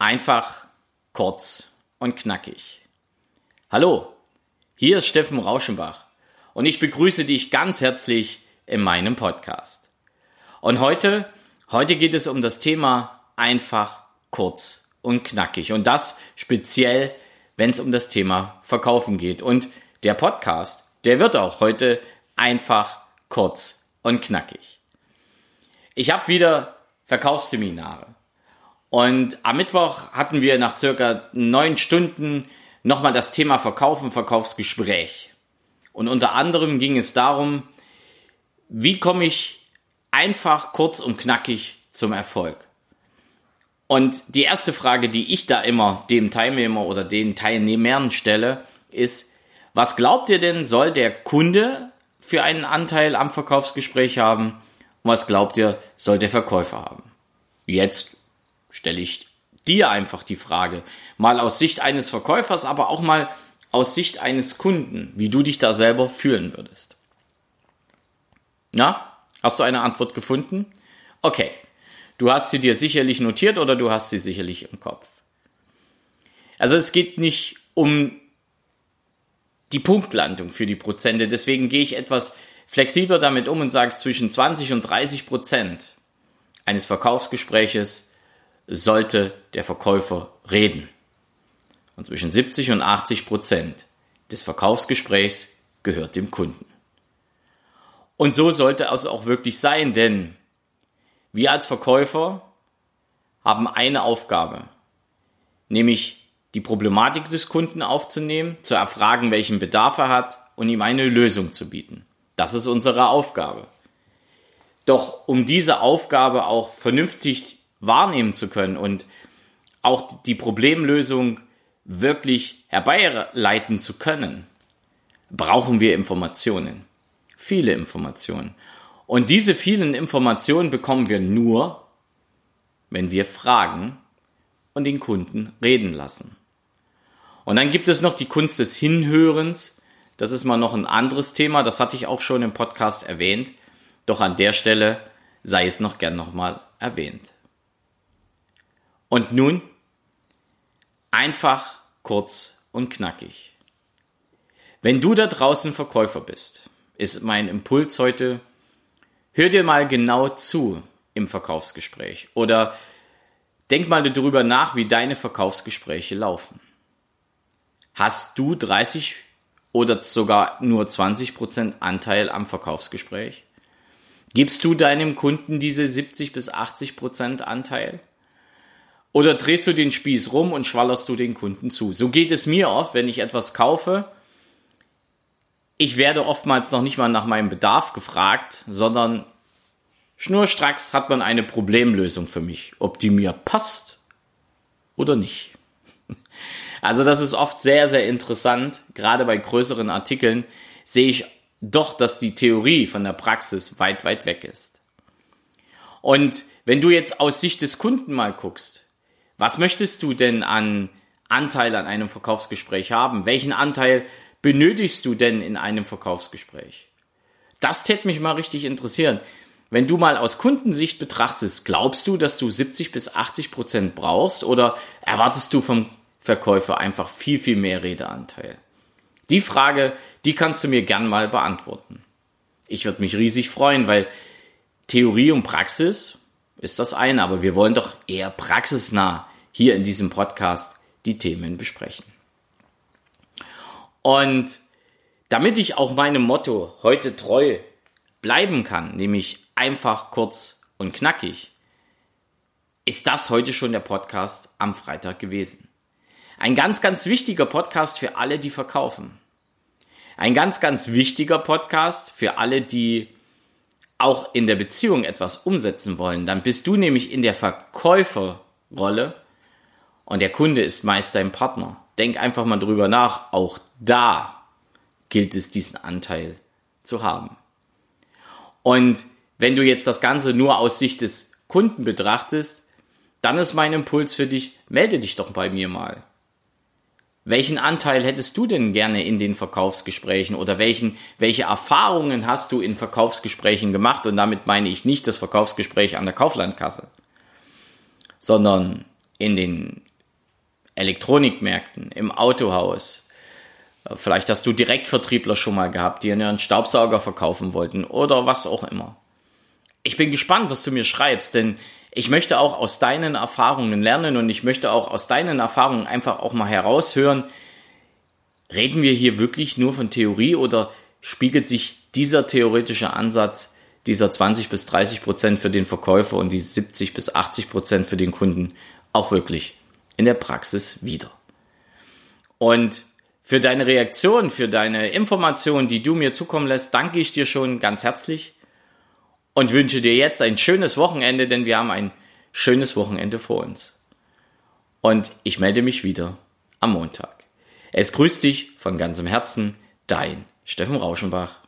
Einfach, kurz und knackig. Hallo, hier ist Steffen Rauschenbach und ich begrüße dich ganz herzlich in meinem Podcast. Und heute, heute geht es um das Thema einfach, kurz und knackig und das speziell, wenn es um das Thema Verkaufen geht. Und der Podcast, der wird auch heute einfach, kurz und knackig. Ich habe wieder Verkaufsseminare. Und am Mittwoch hatten wir nach circa neun Stunden nochmal das Thema Verkaufen, Verkaufsgespräch. Und unter anderem ging es darum, wie komme ich einfach, kurz und knackig zum Erfolg. Und die erste Frage, die ich da immer dem Teilnehmer oder den Teilnehmern stelle, ist, was glaubt ihr denn, soll der Kunde für einen Anteil am Verkaufsgespräch haben? Und was glaubt ihr, soll der Verkäufer haben? Jetzt stelle ich dir einfach die Frage, mal aus Sicht eines Verkäufers, aber auch mal aus Sicht eines Kunden, wie du dich da selber fühlen würdest. Na, hast du eine Antwort gefunden? Okay, du hast sie dir sicherlich notiert oder du hast sie sicherlich im Kopf. Also es geht nicht um die Punktlandung für die Prozente, deswegen gehe ich etwas flexibler damit um und sage zwischen 20 und 30 Prozent eines Verkaufsgespräches sollte der Verkäufer reden. Und zwischen 70 und 80 Prozent des Verkaufsgesprächs gehört dem Kunden. Und so sollte es auch wirklich sein, denn wir als Verkäufer haben eine Aufgabe, nämlich die Problematik des Kunden aufzunehmen, zu erfragen, welchen Bedarf er hat und ihm eine Lösung zu bieten. Das ist unsere Aufgabe. Doch um diese Aufgabe auch vernünftig wahrnehmen zu können und auch die Problemlösung wirklich herbeileiten zu können, brauchen wir Informationen. Viele Informationen. Und diese vielen Informationen bekommen wir nur, wenn wir fragen und den Kunden reden lassen. Und dann gibt es noch die Kunst des Hinhörens. Das ist mal noch ein anderes Thema. Das hatte ich auch schon im Podcast erwähnt. Doch an der Stelle sei es noch gern nochmal erwähnt. Und nun einfach, kurz und knackig. Wenn du da draußen Verkäufer bist, ist mein Impuls heute, hör dir mal genau zu im Verkaufsgespräch oder denk mal darüber nach, wie deine Verkaufsgespräche laufen. Hast du 30 oder sogar nur 20 Prozent Anteil am Verkaufsgespräch? Gibst du deinem Kunden diese 70 bis 80 Prozent Anteil? Oder drehst du den Spieß rum und schwallerst du den Kunden zu? So geht es mir oft, wenn ich etwas kaufe. Ich werde oftmals noch nicht mal nach meinem Bedarf gefragt, sondern schnurstracks hat man eine Problemlösung für mich, ob die mir passt oder nicht. Also das ist oft sehr, sehr interessant. Gerade bei größeren Artikeln sehe ich doch, dass die Theorie von der Praxis weit, weit weg ist. Und wenn du jetzt aus Sicht des Kunden mal guckst, was möchtest du denn an Anteil an einem Verkaufsgespräch haben? Welchen Anteil benötigst du denn in einem Verkaufsgespräch? Das täte mich mal richtig interessieren. Wenn du mal aus Kundensicht betrachtest, glaubst du, dass du 70 bis 80 Prozent brauchst oder erwartest du vom Verkäufer einfach viel, viel mehr Redeanteil? Die Frage, die kannst du mir gern mal beantworten. Ich würde mich riesig freuen, weil Theorie und Praxis ist das eine, aber wir wollen doch eher praxisnah hier in diesem Podcast die Themen besprechen. Und damit ich auch meinem Motto heute treu bleiben kann, nämlich einfach kurz und knackig, ist das heute schon der Podcast am Freitag gewesen. Ein ganz, ganz wichtiger Podcast für alle, die verkaufen. Ein ganz, ganz wichtiger Podcast für alle, die auch in der Beziehung etwas umsetzen wollen. Dann bist du nämlich in der Verkäuferrolle und der Kunde ist meist dein Partner. Denk einfach mal drüber nach. Auch da gilt es, diesen Anteil zu haben. Und wenn du jetzt das Ganze nur aus Sicht des Kunden betrachtest, dann ist mein Impuls für dich, melde dich doch bei mir mal. Welchen Anteil hättest du denn gerne in den Verkaufsgesprächen oder welchen, welche Erfahrungen hast du in Verkaufsgesprächen gemacht? Und damit meine ich nicht das Verkaufsgespräch an der Kauflandkasse, sondern in den Elektronikmärkten, im Autohaus. Vielleicht hast du Direktvertriebler schon mal gehabt, die einen Staubsauger verkaufen wollten oder was auch immer. Ich bin gespannt, was du mir schreibst, denn ich möchte auch aus deinen Erfahrungen lernen und ich möchte auch aus deinen Erfahrungen einfach auch mal heraushören, reden wir hier wirklich nur von Theorie oder spiegelt sich dieser theoretische Ansatz dieser 20 bis 30 Prozent für den Verkäufer und die 70 bis 80 Prozent für den Kunden auch wirklich in der Praxis wieder. Und für deine Reaktion, für deine Informationen, die du mir zukommen lässt, danke ich dir schon ganz herzlich und wünsche dir jetzt ein schönes Wochenende, denn wir haben ein schönes Wochenende vor uns. Und ich melde mich wieder am Montag. Es grüßt dich von ganzem Herzen, dein Steffen Rauschenbach.